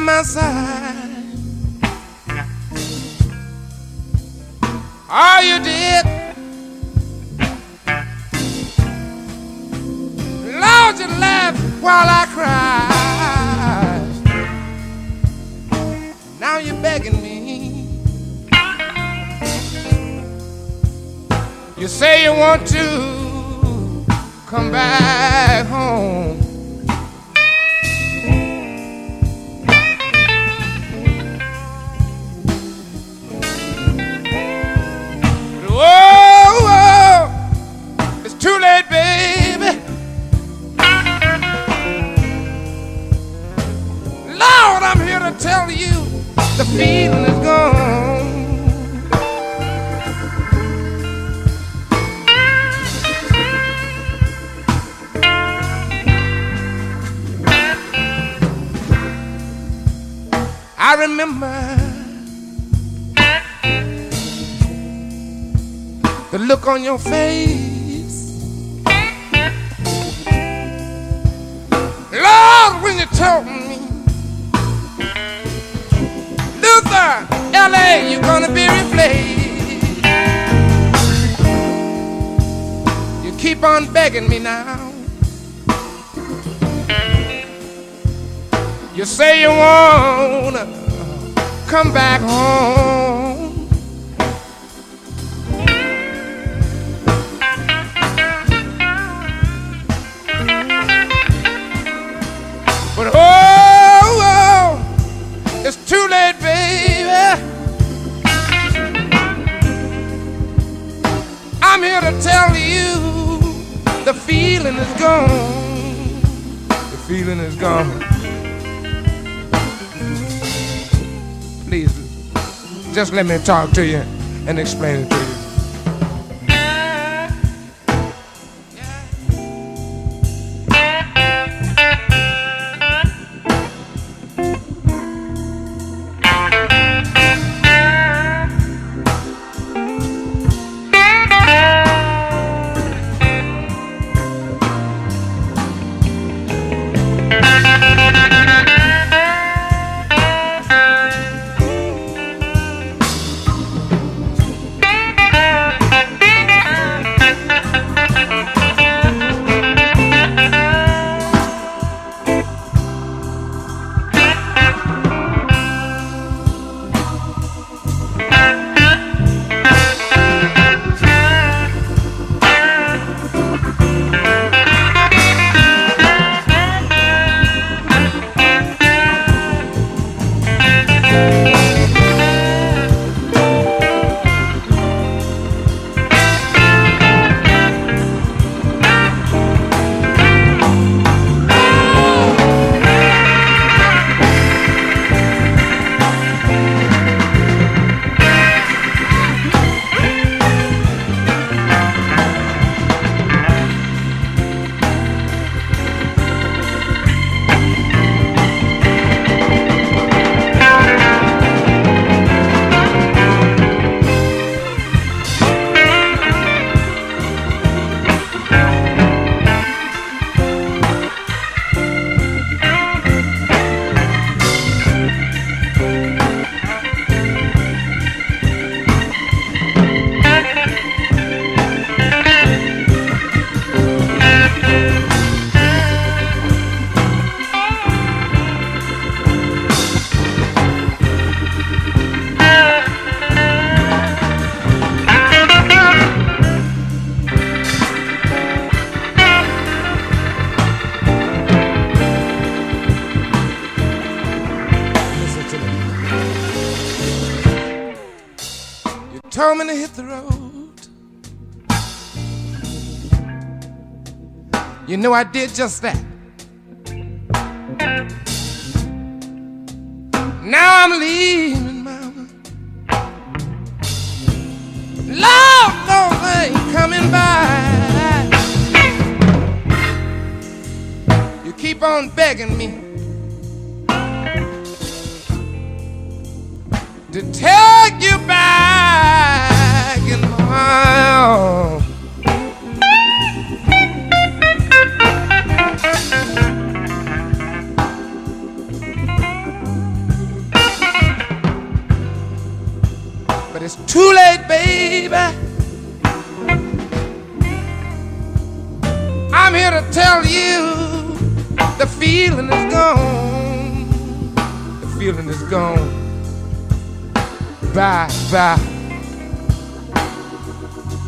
by my side, all you did, Lord, you laughed while I cried. Now you're begging me. You say you want to come back look on your face. Lord, when you told me, Luther, LA, you're gonna be replaced. You keep on begging me now. You say you wanna come back home. Feeling is gone. The feeling is gone. please just let me talk to you and explain it to you. Know I did just that. Here to tell you the feeling is gone. The feeling is gone bye, bye.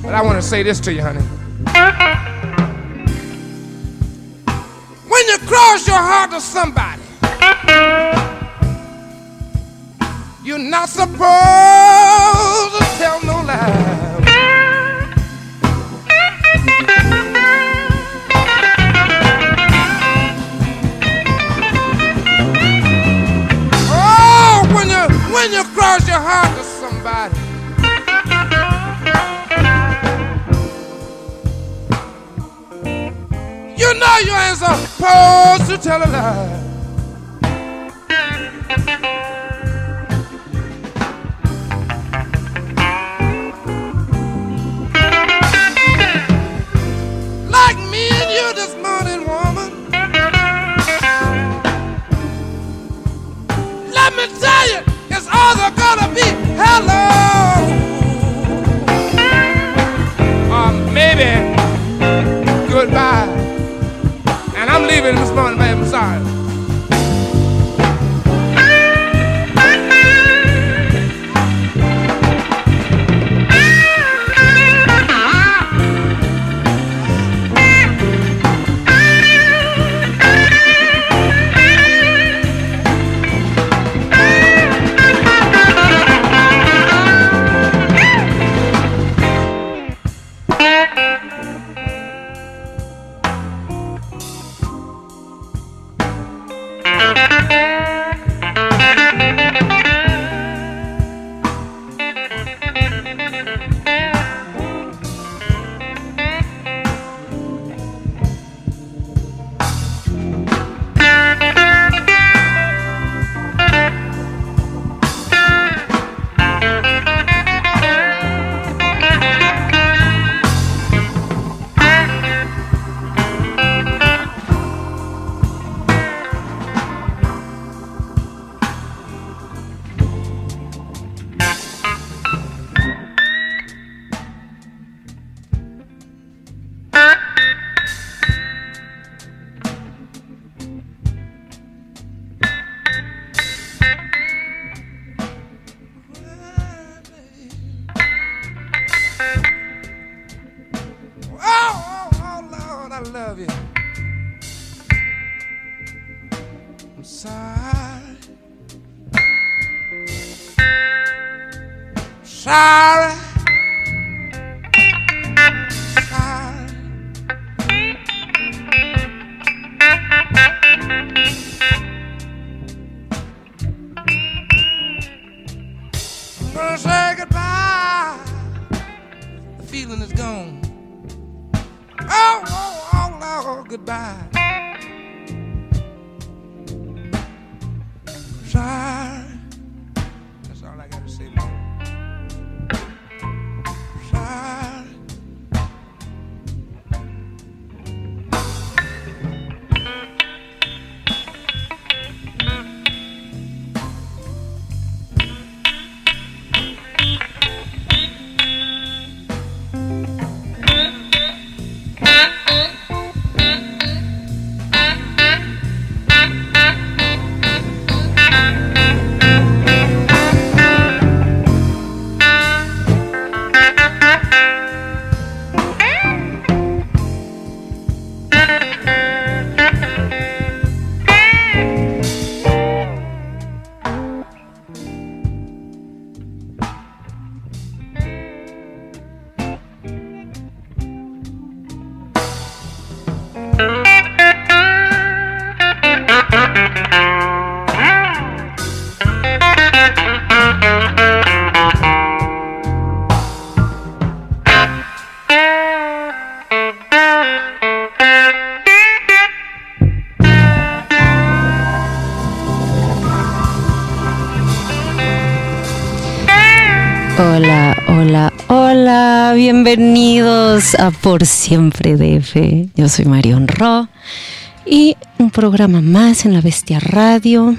But I want to say this to you, honey. When you cross your heart to somebody, you're not supposed you your heart to somebody. You know you ain't supposed to tell a lie. Like me and you this morning, woman. Let me tell you, it's either gonna be hello or maybe goodbye. And I'm leaving this morning, baby. Por Siempre DF. Yo soy Marion Ro. Y un programa más en la Bestia Radio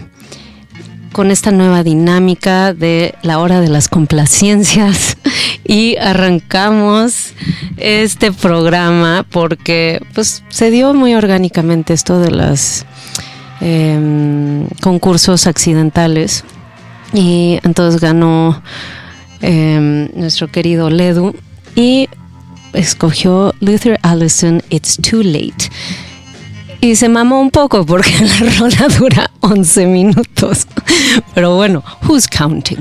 con esta nueva dinámica de la hora de las complacencias. Y arrancamos este programa porque pues se dio muy orgánicamente esto de los em, concursos accidentales. Y entonces ganó em, nuestro querido Ledu. Y escogió Luther Allison It's Too Late y se mamó un poco porque la rola dura 11 minutos. Pero bueno, who's counting?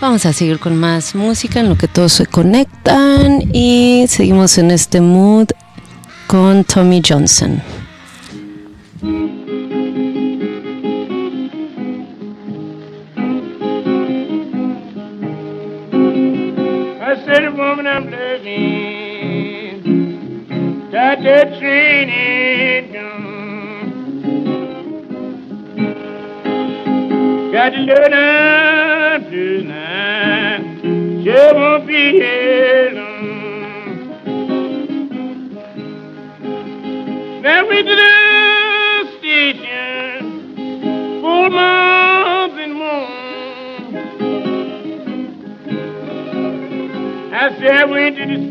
Vamos a seguir con más música en lo que todos se conectan y seguimos en este mood con Tommy Johnson. I said, woman, I'm living. That training done. Got to learn to tonight. Sure won't be here long. Now we the and more. I said went to the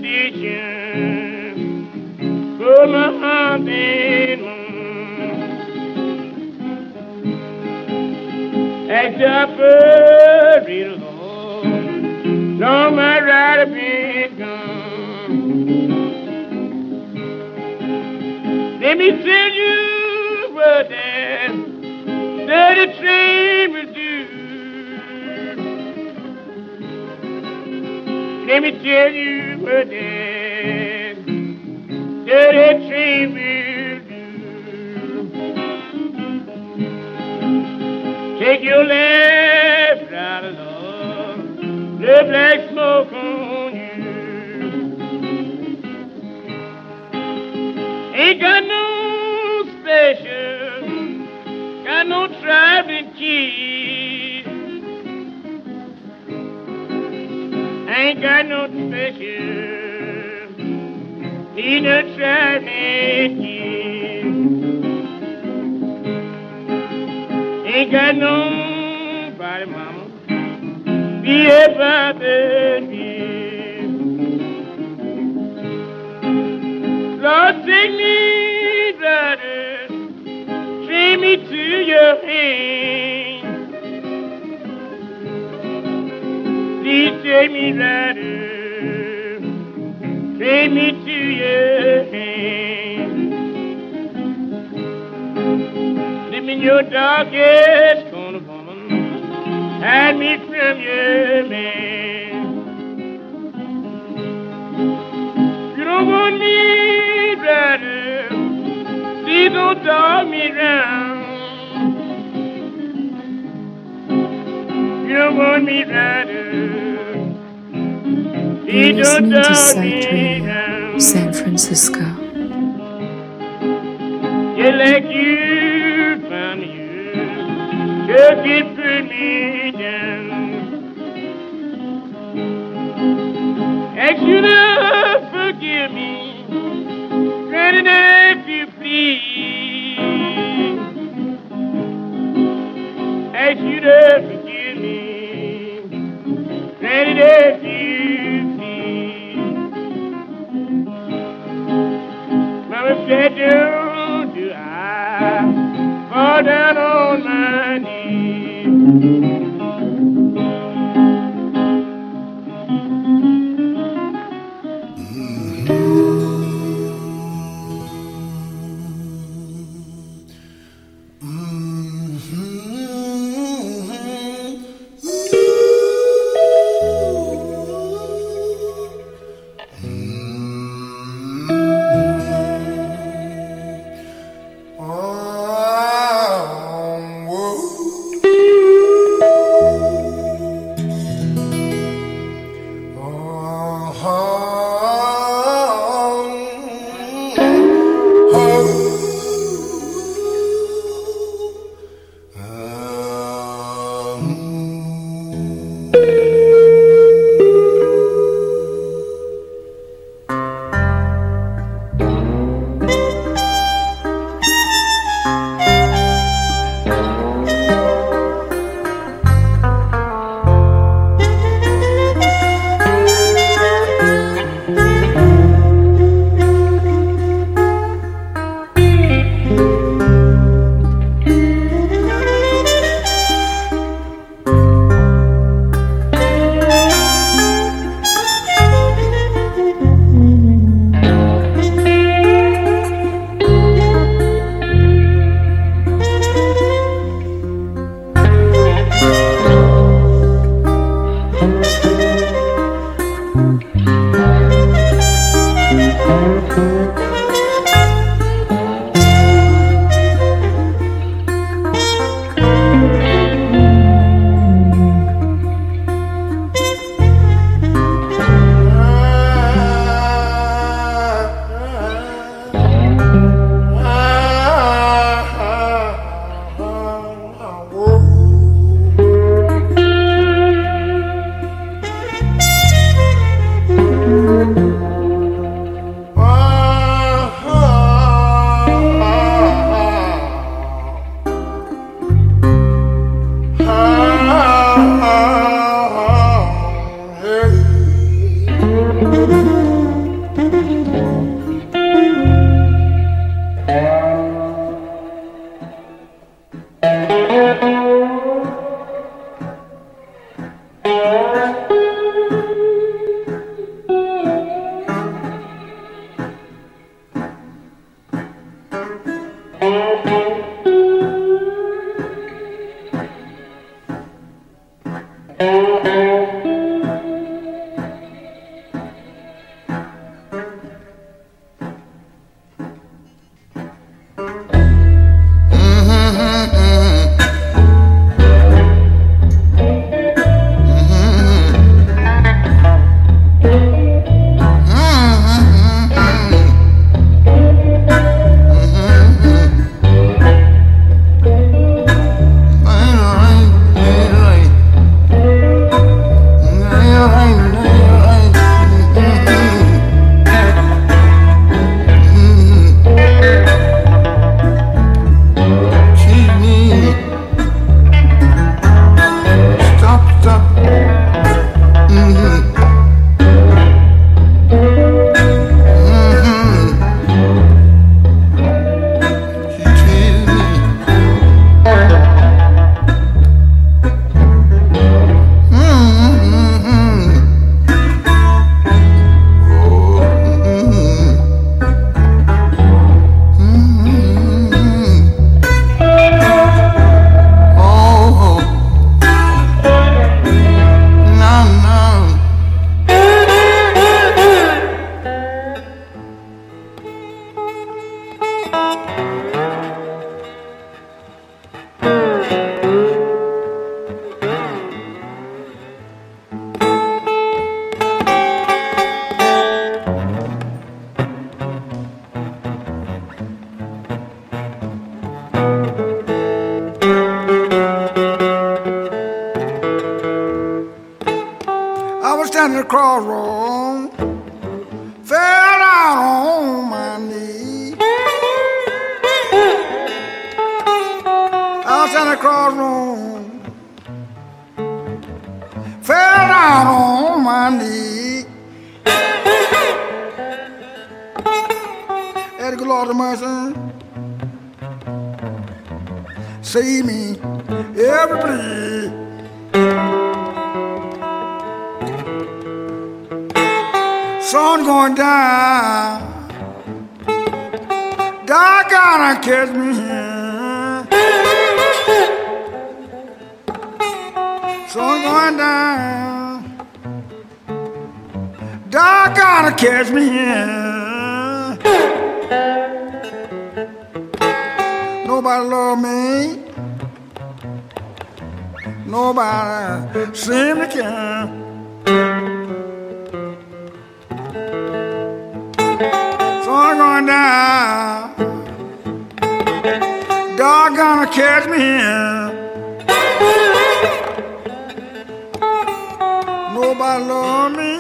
For real long, long my ride have been gone. Let me tell you what that dirty train will do. Let me tell you what that dirty train will. Take your left black smoke on you. Ain't got no special, got no traveling keys. ain't got no special. Need a traveling kid. Ain't got mama. Lord, take me, brother. Train me to your hand. Please take me rider, take me to your hand. Live in your darkest corner, woman, me from your man. You don't want me, brother, please don't dog me round. You don't want me, brother. You're don't listening to dog Sight me Radio. San Francisco. cross room, fell down on my knee. I was in the cross room, fell down on my knee. Had a good Lord of mercy. See me every place. catch me here. So I'm going down. Dog gotta catch me here. Nobody love me. Nobody seem to care. catch me. Nobody love me.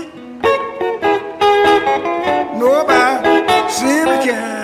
Nobody see me can.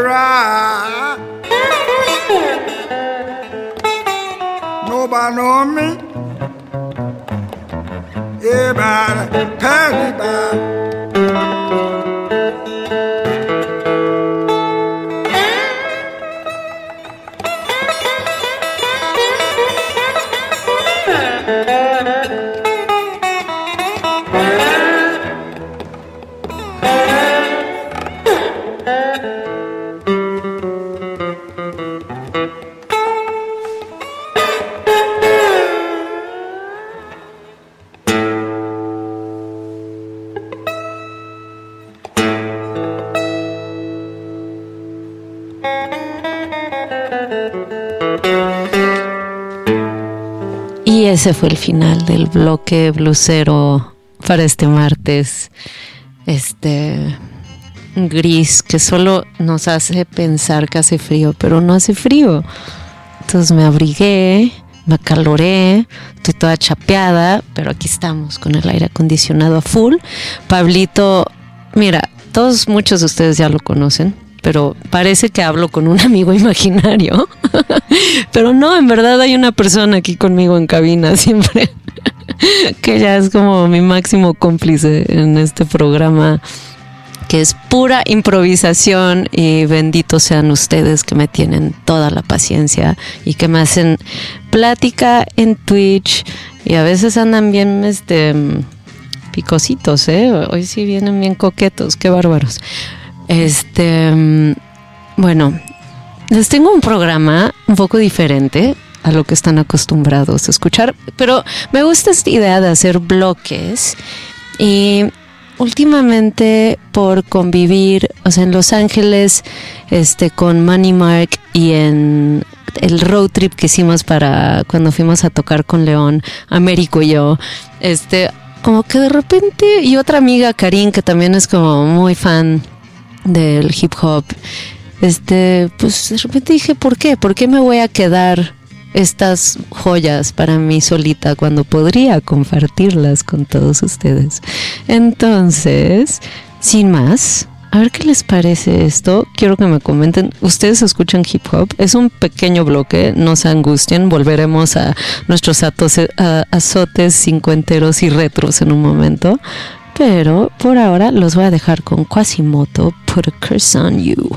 cry. Nobody know me. Everybody pass. Ese fue el final del bloque blusero para este martes. Este gris que solo nos hace pensar que hace frío, pero no hace frío. Entonces me abrigué, me acaloré, estoy toda chapeada, pero aquí estamos con el aire acondicionado a full. Pablito, mira, todos, muchos de ustedes ya lo conocen, pero parece que hablo con un amigo imaginario. pero no, en verdad hay una persona aquí conmigo en cabina siempre, que ya es como mi máximo cómplice en este programa que es pura improvisación y benditos sean ustedes que me tienen toda la paciencia y que me hacen plática en Twitch y a veces andan bien este picositos, ¿eh? Hoy sí vienen bien coquetos, qué bárbaros. Este, bueno, les tengo un programa un poco diferente a lo que están acostumbrados a escuchar, pero me gusta esta idea de hacer bloques y últimamente por convivir, o sea, en Los Ángeles, este, con Money Mark y en el road trip que hicimos para cuando fuimos a tocar con León, Américo y yo, este, como que de repente, y otra amiga, Karin, que también es como muy fan del hip hop, este, pues de repente dije, ¿por qué? ¿Por qué me voy a quedar estas joyas para mí solita cuando podría compartirlas con todos ustedes? Entonces, sin más, a ver qué les parece esto. Quiero que me comenten. ¿Ustedes escuchan hip hop? Es un pequeño bloque, no se angustien. Volveremos a nuestros atos- a- azotes cincuenteros y retros en un momento. Pero por ahora los voy a dejar con Quasimoto, Put a Curse on You.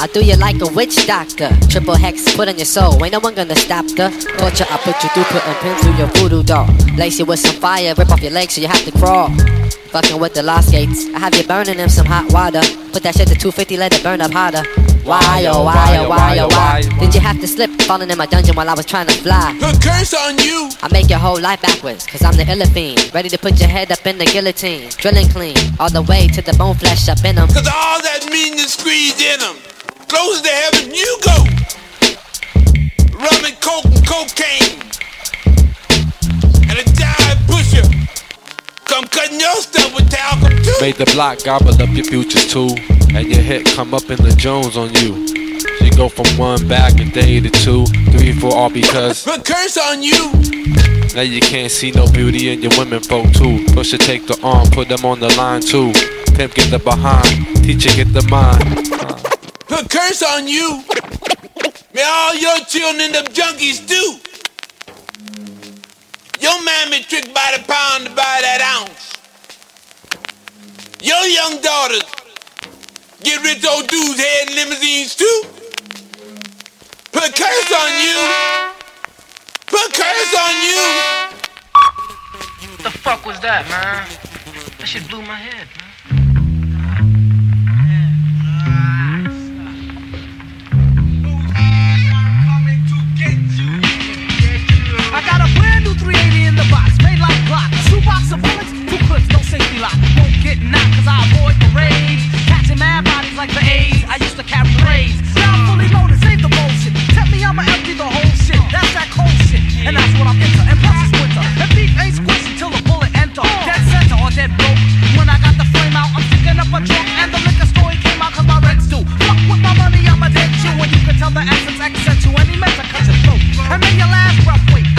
On you. I do you like a witch doctor. Triple hex put on your soul. Ain't no one gonna stop the torture. I put you through, put a pin through your voodoo doll. Lace you with some fire, rip off your legs so you have to crawl. Fucking with the lost gates. I have you burning in some hot water. Put that shit to 250, let it burn up hotter. Why, oh, why, oh, why, oh, why? Did you have to slip, falling in my dungeon while I was trying to fly? Put curse on you. I make your whole life backwards, cause I'm the illa fiend. Ready to put your head up in the guillotine. Drilling clean, all the way to the bone flesh up in them. Cause all that meanness squeezed in them. Closer to heaven you go. Rum and coke and cocaine. And a giant pusher. Come cutting your stuff with talcum too. Made the block gobble up your futures too. And your hit come up in the Jones on you. You go from one bag a day to two, three, four, all because The curse on you. now you can't see no beauty in your women folk too. Push take the arm, put them on the line too. Pimp get the behind, teacher get the mind. Put curse on you. May all your children end up junkies too. Your mammy tricked by the pound to buy that ounce. Your young daughters get rich old dudes head in limousines too. Put curse on you. Put curse on you. What the fuck was that, man? That shit blew my head, I got a brand new 380 in the box, made like Glock. Two box of bullets, two clips, no safety lock. Won't get knocked, cause I avoid the rage. Catching mad bodies like the A's, I used to carry rays. Now I'm fully loaded, save the bullshit. Tell me I'ma empty the whole shit. That's that cold shit, and that's what I'm into. And plus it's winter, and beef ain't squishy till the bullet enter. Dead center or dead broke. When I got the flame out, I'm picking up a trunk and the liquor story came out cause my reds do. Fuck with my money, I'm a dead Jew, and you can tell the accent's accent to any mess I cut your throat. And in your last breath, wait.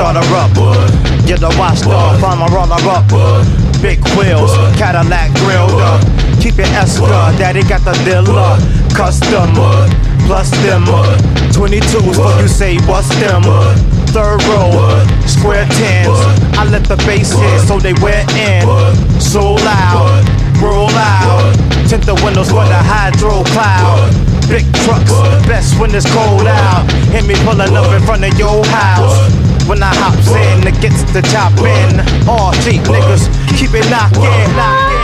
starter up. You're the watch dog, farmer roller up. Big wheels, Cadillac grilled up. Keep it Esca, daddy got the dealer. Custom, plus them. 22s, what you say, what's them? Third row, square tens. I let the bass hit, so they wear in. So loud, roll out. Tint the windows for the hydro cloud big trucks. Best when it's cold out. Hear me pulling up in front of your house when I hops in to get the job. All cheap niggas, keep it knockin', knockin'.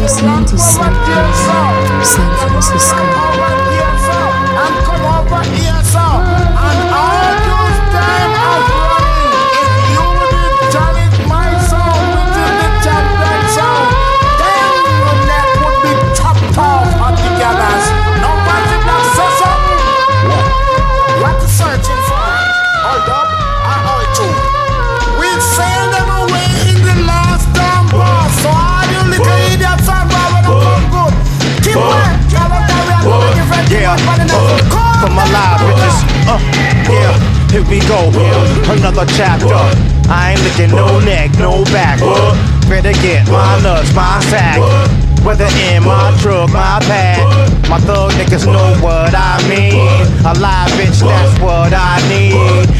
listening to San Francisco. San Francisco. here we go. Another chapter. I ain't looking no neck, no back. Better get my nuts, my sack. Whether in my truck, my pad. My thug niggas know what I mean. A live bitch, that's what I need.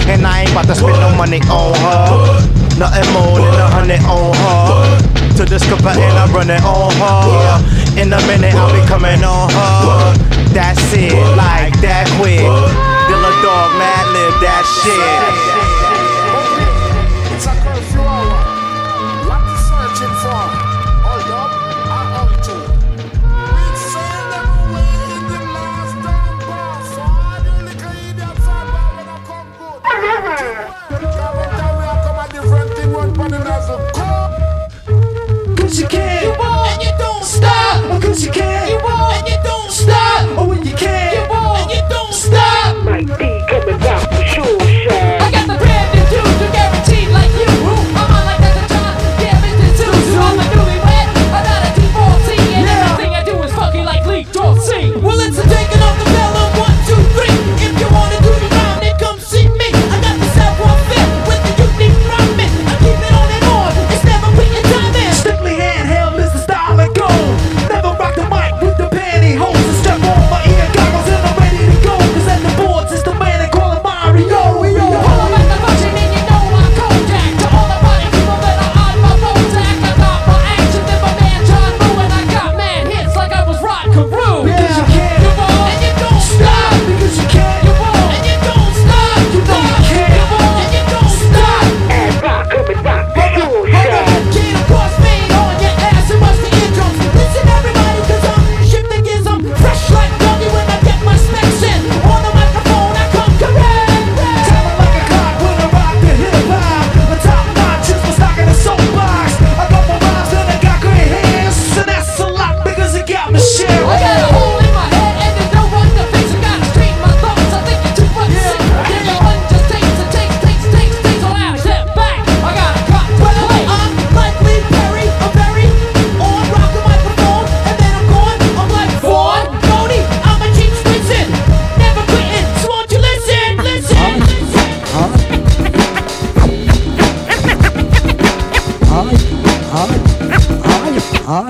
And I ain't about to spend no money on her. Nothing more than a hundred on her. To discover and I'm running on her. In a minute, I'll be coming on her. That's it, like that quick. Dilla dog, mad that shit.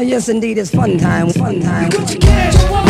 Ah, yes, indeed, it's fun time. Fun time. You got your cash.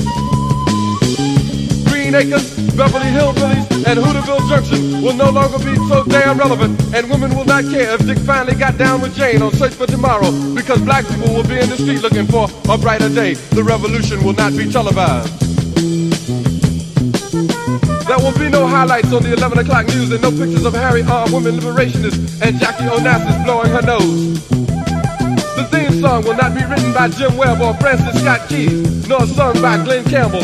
Green Acres, Beverly Hillbillies, and Hooterville Junction will no longer be so damn relevant, and women will not care if Dick finally got down with Jane on Search for Tomorrow, because black people will be in the street looking for a brighter day. The revolution will not be televised. There will be no highlights on the 11 o'clock news and no pictures of Harry armed women liberationists and Jackie Onassis blowing her nose. The theme song will not be written by Jim Webb or Francis Scott Keys, nor sung by Glen Campbell,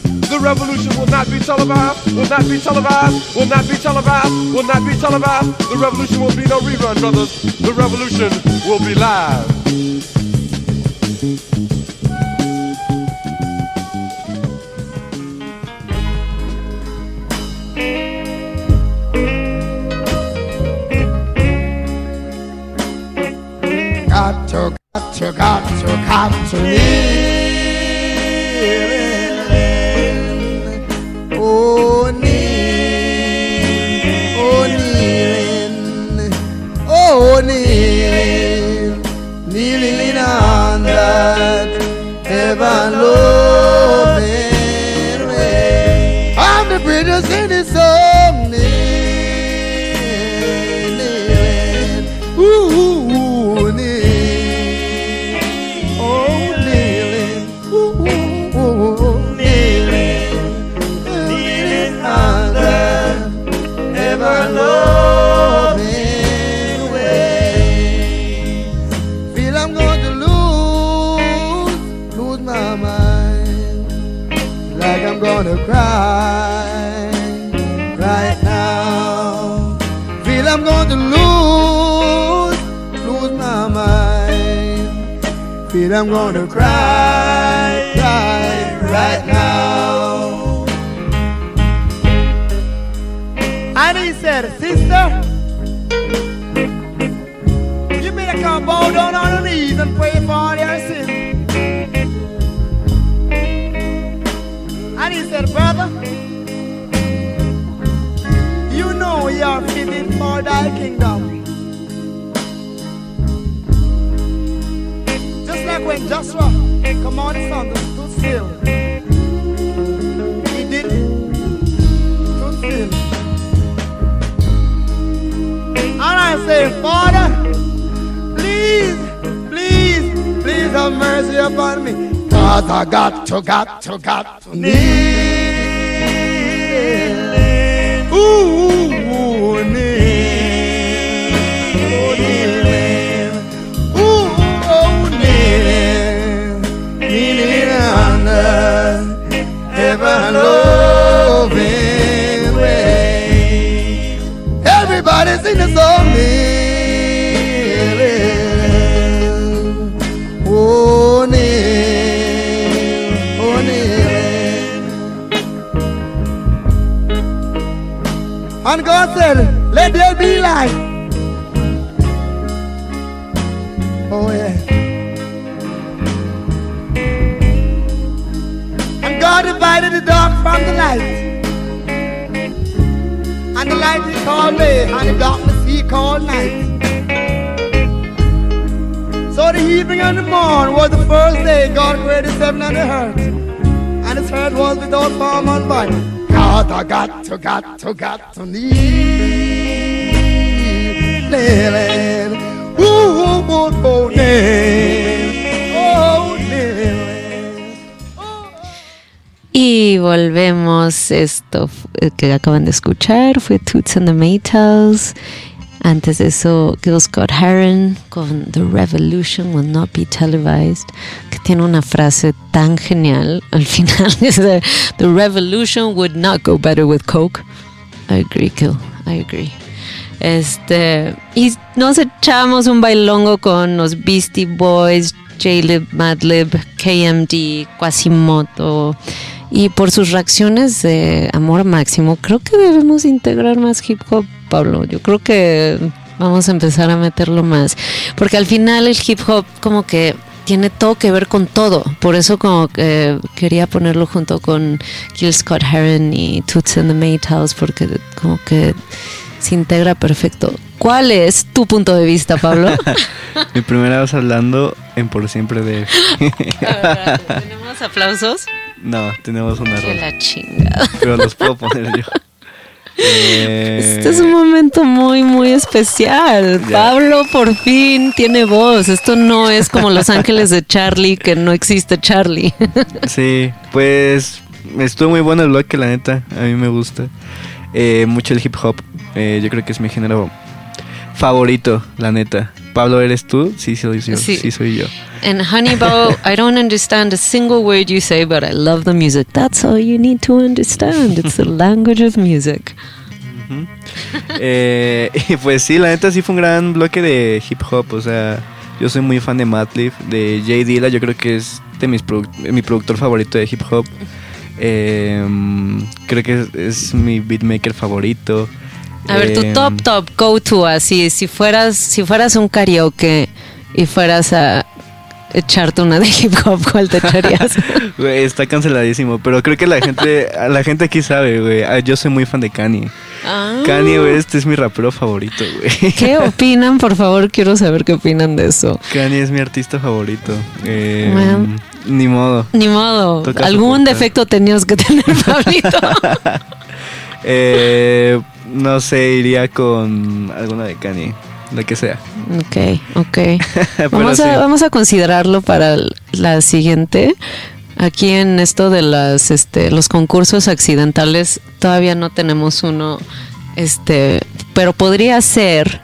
The revolution will not be televised, will not be televised, will not be televised, will not be televised. The revolution will be no rerun, brothers. The revolution will be live. Got to, got to, got to, got to live. Oh, kneeling, oh, oh, on that heaven loving gonna right now. Feel I'm going to lose, lose my mind. Feel I'm gonna cry, thy kingdom. Just like when Joshua commanded to stood still. He did stood still. And I say, Father, please, please, please have mercy upon me. Cause I got to, got to, got to kneel. Ooh, ever-loving way. Everybody sing the song, Nearly, oh, nearly, oh, nearly. And God said, let there be light. Dark from the light. And the light he called day, and the darkness he called night. So the evening and the morn was the first day God created heaven and the earth. And this earth was without form and body. God, I got to, got to, got to need Lily. Ooh, ooh, ooh, oh, Y volvemos. Esto f- que acaban de escuchar fue Toots and the Maytals. Antes de eso, Gil Scott Heron con The Revolution Will Not Be Televised, que tiene una frase tan genial al final. The revolution would not go better with Coke. I agree, Gil. I agree. Este, y nos echamos un bailongo con los Beastie Boys, J-Lib, Madlib, KMD, Quasimoto. Y por sus reacciones de amor máximo, creo que debemos integrar más hip hop, Pablo. Yo creo que vamos a empezar a meterlo más. Porque al final el hip hop como que tiene todo que ver con todo. Por eso como que quería ponerlo junto con Gil Scott Heron y Toots and the Maytals, porque como que se integra perfecto. ¿Cuál es tu punto de vista, Pablo? Mi primera vez hablando en Por Siempre de... ¿Tenemos aplausos? No, tenemos un Que error. la chingada. Pero los puedo poner yo. Eh, Este es un momento muy, muy especial. Ya. Pablo por fin tiene voz. Esto no es como Los Ángeles de Charlie, que no existe Charlie. Sí, pues estuvo muy bueno el bloque, la neta. A mí me gusta. Eh, mucho el hip hop. Eh, yo creo que es mi género favorito, la neta. Pablo, ¿eres tú? Sí, soy yo. Sí. Sí, soy yo. And Honeybow, I don't understand a single word you say, but I love the music. That's all you need to understand. It's the language of music. Eh, y pues sí, la neta sí fue un gran bloque de hip hop. O sea, yo soy muy fan de Madlib, de Jay Dilla. Yo creo que es de mis produ- mi productor favorito de hip hop. Eh, creo que es, es mi beatmaker favorito. A ver, tu top, top, go to así. Si fueras, si fueras un karaoke y fueras a echarte una de hip hop, ¿cuál te echarías? Güey, está canceladísimo, pero creo que la gente, la gente aquí sabe, güey. Ah, Yo soy muy fan de Kanye. Ah. Kanye West es mi rapero favorito, güey. ¿Qué opinan? Por favor, quiero saber qué opinan de eso. Kanye es mi artista favorito. Eh. Ni modo. Ni modo, Toca algún soportar. defecto tenías que tener, Pablito. Eh, no sé, iría con alguna de Kanye, la que sea. ok, ok. Vamos sí. a, vamos a considerarlo para la siguiente. Aquí en esto de las, este, los concursos accidentales todavía no tenemos uno, este, pero podría ser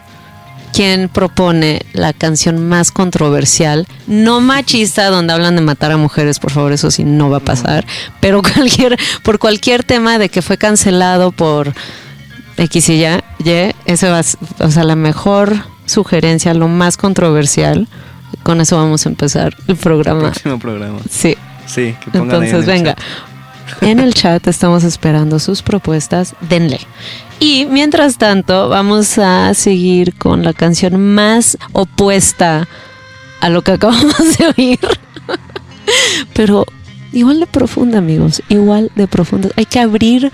quien propone la canción más controversial, no machista, donde hablan de matar a mujeres, por favor, eso sí no va a pasar, pero cualquier, por cualquier tema de que fue cancelado por X y ya, Y, ese va, o sea, la mejor sugerencia, lo más controversial, con eso vamos a empezar el programa. Próximo programa. Sí. Sí, que pongan ahí en Entonces, el venga. chat. En el chat estamos esperando sus propuestas, denle. Y mientras tanto, vamos a seguir con la canción más opuesta a lo que acabamos de oír. Pero igual de profunda, amigos, igual de profunda. Hay que abrir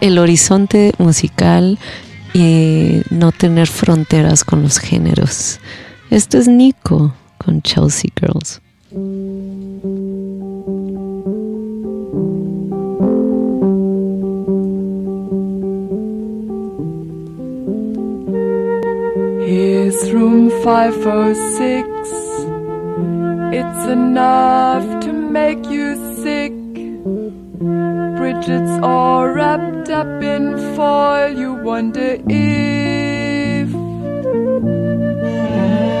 el horizonte musical y no tener fronteras con los géneros. Esto es Nico con Chelsea Girls. Here's room 506. It's enough to make you sick. Bridget's all wrapped up in foil. You wonder if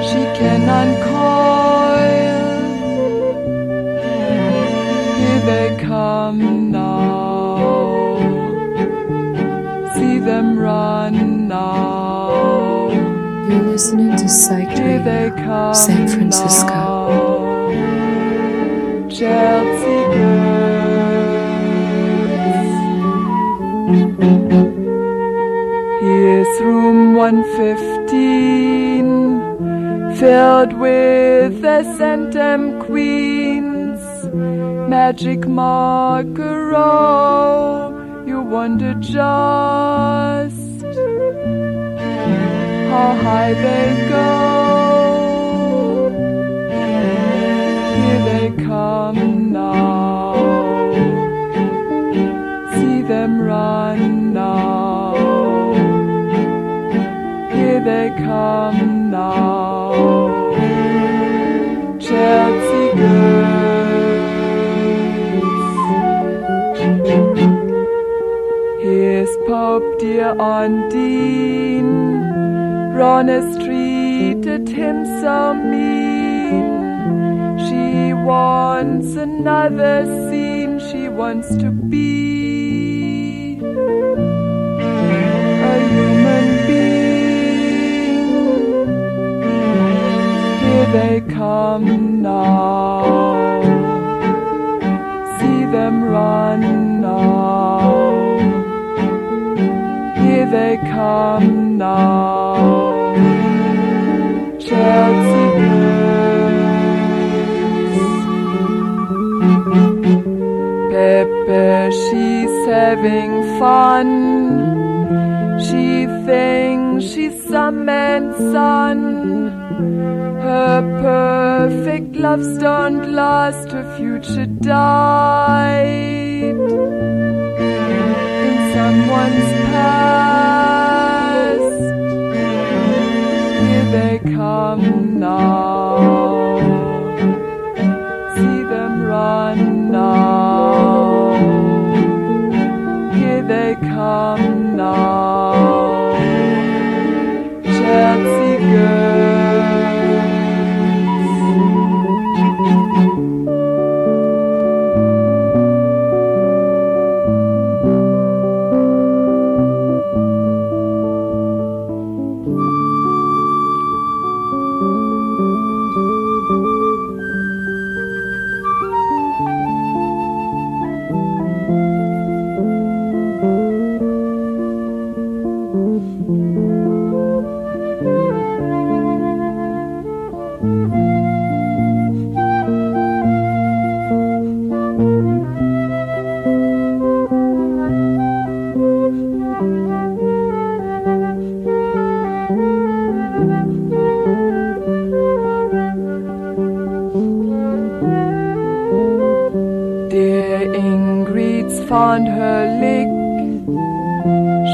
she can uncoil. Here they come now. See them run now. You're listening to Psych Radio, San Francisco. Here's room 115, filled with the centum queens. Magic marker, oh, you wonder just how high they go. Here they come now. See them run now. Here they come now. Chelsea girls. Pope dear Ondine. Ronest treated him so mean. She wants another scene. She wants to be having. She thinks she's some man's son. Her perfect loves don't last, her future died in someone's past. Found her lick.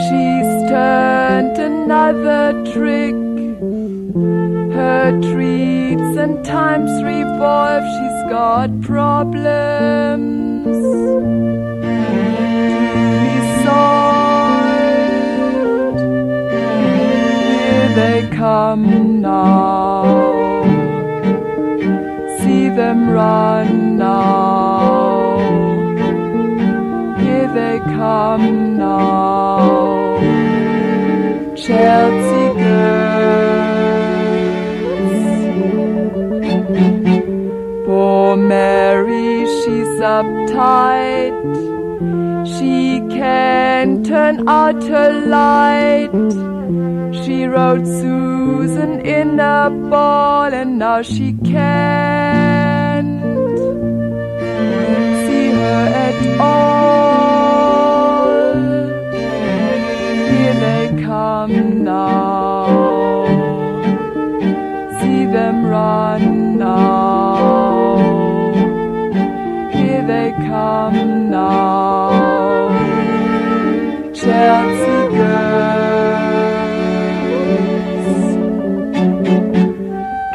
She's turned another trick. Her treats and times revolve. She's got problems to be solved. Here they come now. See them run now. They come now. Chelsea girls. Poor Mary, she's uptight. She can't turn out her light. She wrote Susan in a ball, and now she can't see her at all. See them run now. Here they come now. Chelsea girls.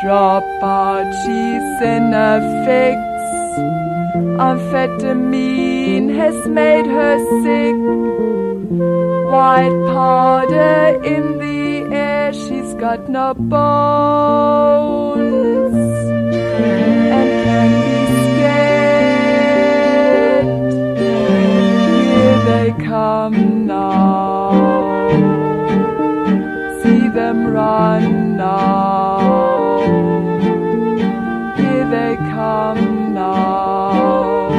Drop out, she's in a fix. Amphetamine has made her sick. White powder in she's got no bones and can be scared. Here they come now. See them run now. Here they come now.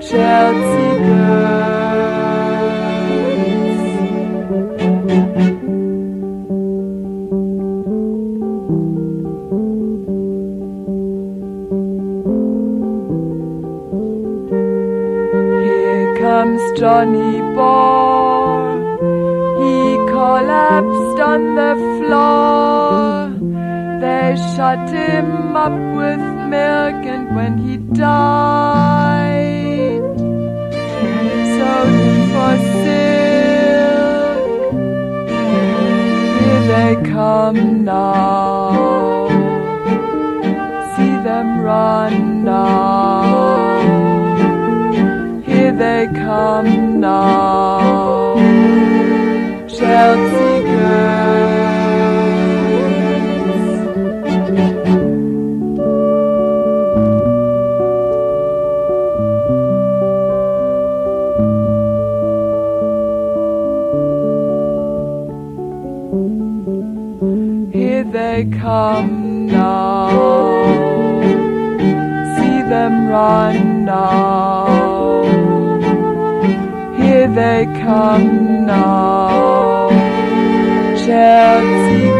Chelsea girls. Johnny bore. He collapsed on the floor. They shut him up with milk, and when he died, sold him for silk. Here they come now. See them run now. They come now. Chelsea girls. Here they come now. See them run now. They come now. Chelsea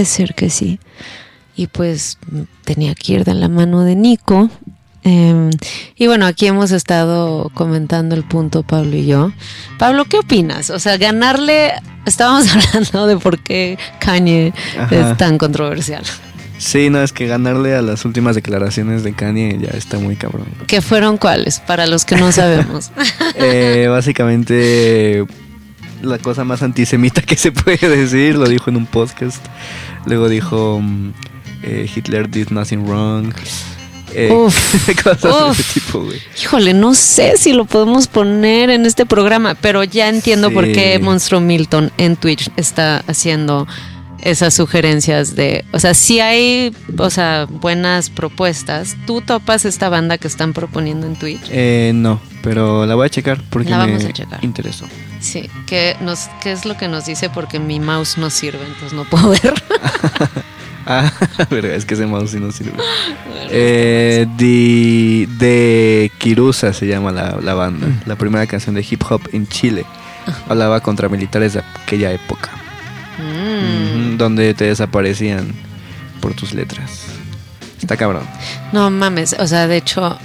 Puede ser que sí. Y pues tenía que ir de la mano de Nico. Eh, y bueno, aquí hemos estado comentando el punto Pablo y yo. Pablo, ¿qué opinas? O sea, ganarle, estábamos hablando de por qué Kanye Ajá. es tan controversial. Sí, no, es que ganarle a las últimas declaraciones de Kanye ya está muy cabrón. ¿Qué fueron cuáles? Para los que no sabemos. Eh, básicamente, la cosa más antisemita que se puede decir, lo dijo en un podcast. Luego dijo, mm, eh, Hitler did nothing wrong. Eh, Uf, cosas de uf. ese tipo, güey. Híjole, no sé si lo podemos poner en este programa, pero ya entiendo Sí. por qué Monstruo Milton en Twitch está haciendo esas sugerencias de, o sea, si hay, o sea, buenas propuestas. ¿Tú topas esta banda que están proponiendo en Twitch? Eh, no, pero la voy a checar porque La me vamos a checar. interesó. Sí, ¿qué, nos, ¿qué es lo que nos dice? Porque mi mouse no sirve, entonces no puedo ver. Ah, verga, es que ese mouse sí no sirve. Eh, de, de Kirusa se llama la, la banda. La primera canción de hip hop en Chile. Hablaba contra militares de aquella época. Mm. Donde te desaparecían por tus letras. Está cabrón. No mames, o sea, de hecho,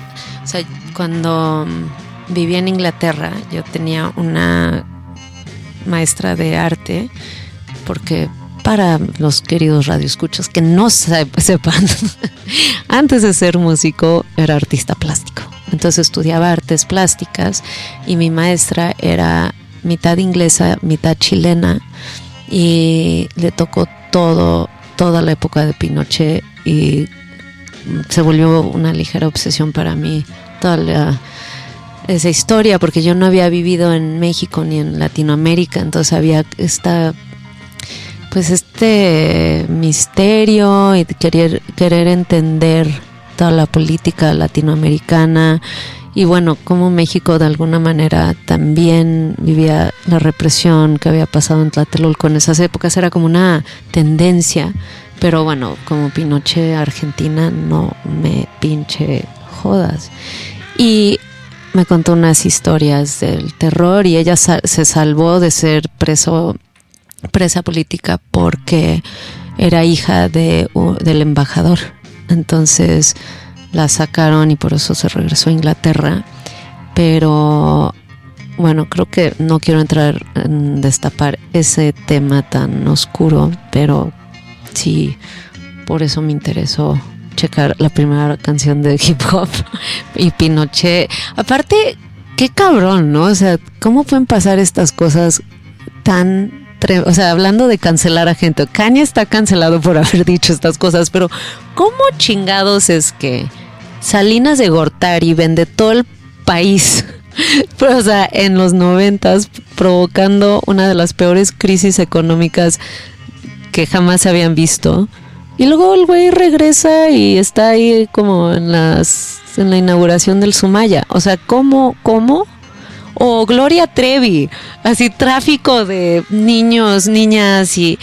o sea, cuando mm, vivía en Inglaterra, yo tenía una maestra de arte, porque para los queridos radioescuchas que no se- sepan, antes de ser músico era artista plástico. Entonces estudiaba artes plásticas y mi maestra era mitad inglesa, mitad chilena y le tocó todo toda la época de Pinochet y se volvió una ligera obsesión para mí toda la- esa historia porque yo no había vivido en México ni en Latinoamérica, entonces había esta pues este misterio y querer querer entender toda la política latinoamericana y bueno, como México de alguna manera también vivía la represión que había pasado en Tlatelolco en esas épocas, era como una tendencia, pero bueno, como Pinochet Argentina no me pinche jodas. Y me contó unas historias del terror y ella se salvó de ser preso presa política porque era hija de, del embajador. Entonces la sacaron y por eso se regresó a Inglaterra. Pero bueno, creo que no quiero entrar en destapar ese tema tan oscuro, pero sí, por eso me interesó checar la primera canción de hip hop y Pinochet. Aparte, qué cabrón, ¿no? O sea, ¿cómo pueden pasar estas cosas tan... O sea, hablando de cancelar a gente, Kanye está cancelado por haber dicho estas cosas, pero ¿cómo chingados es que Salinas de Gortari vende todo el país? O sea, en los noventas, provocando una de las peores crisis económicas que jamás se habían visto. Y luego el güey regresa y está ahí como en las en la inauguración del Sumaya. O sea, ¿cómo, cómo? O Gloria Trevi, así tráfico de niños, niñas y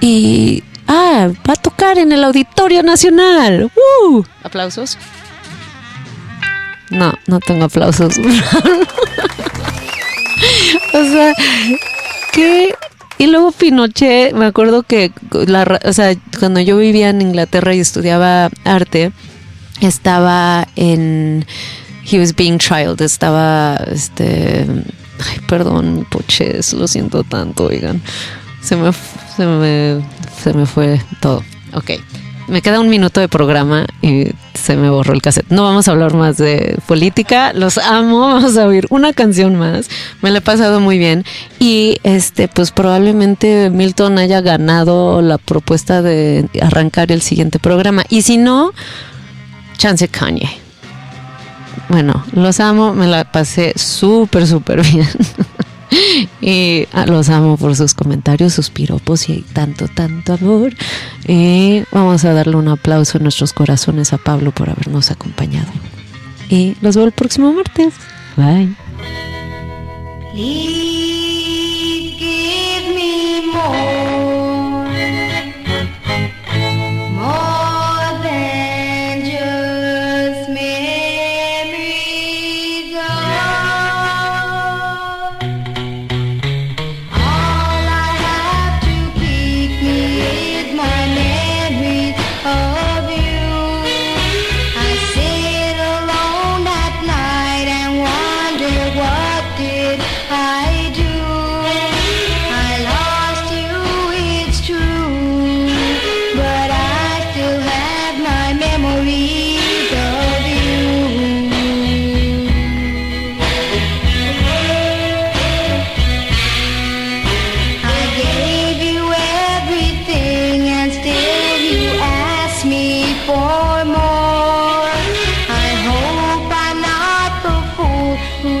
y ah, va a tocar en el Auditorio Nacional. ¡Uh! Aplausos. No, no tengo aplausos. o sea, que y luego Pinochet, me acuerdo que la, o sea, cuando yo vivía en Inglaterra y estudiaba arte, estaba en he was being trialed, estaba este ay, perdón, poches, lo siento tanto, oigan. Se me se me se me fue todo. Ok. Me queda un minuto de programa y se me borró el cassette. No vamos a hablar más de política. Los amo. Vamos a oír una canción más. Me la he pasado muy bien. Y este, pues probablemente Milton haya ganado la propuesta de arrancar el siguiente programa. Y si no, chance Kanye. Bueno, los amo. Me la pasé súper, súper bien. Ah, los amo por sus comentarios, sus piropos y tanto, tanto amor. Vamos a darle un aplauso en nuestros corazones a Pablo por habernos acompañado. Y los veo el próximo martes. Bye.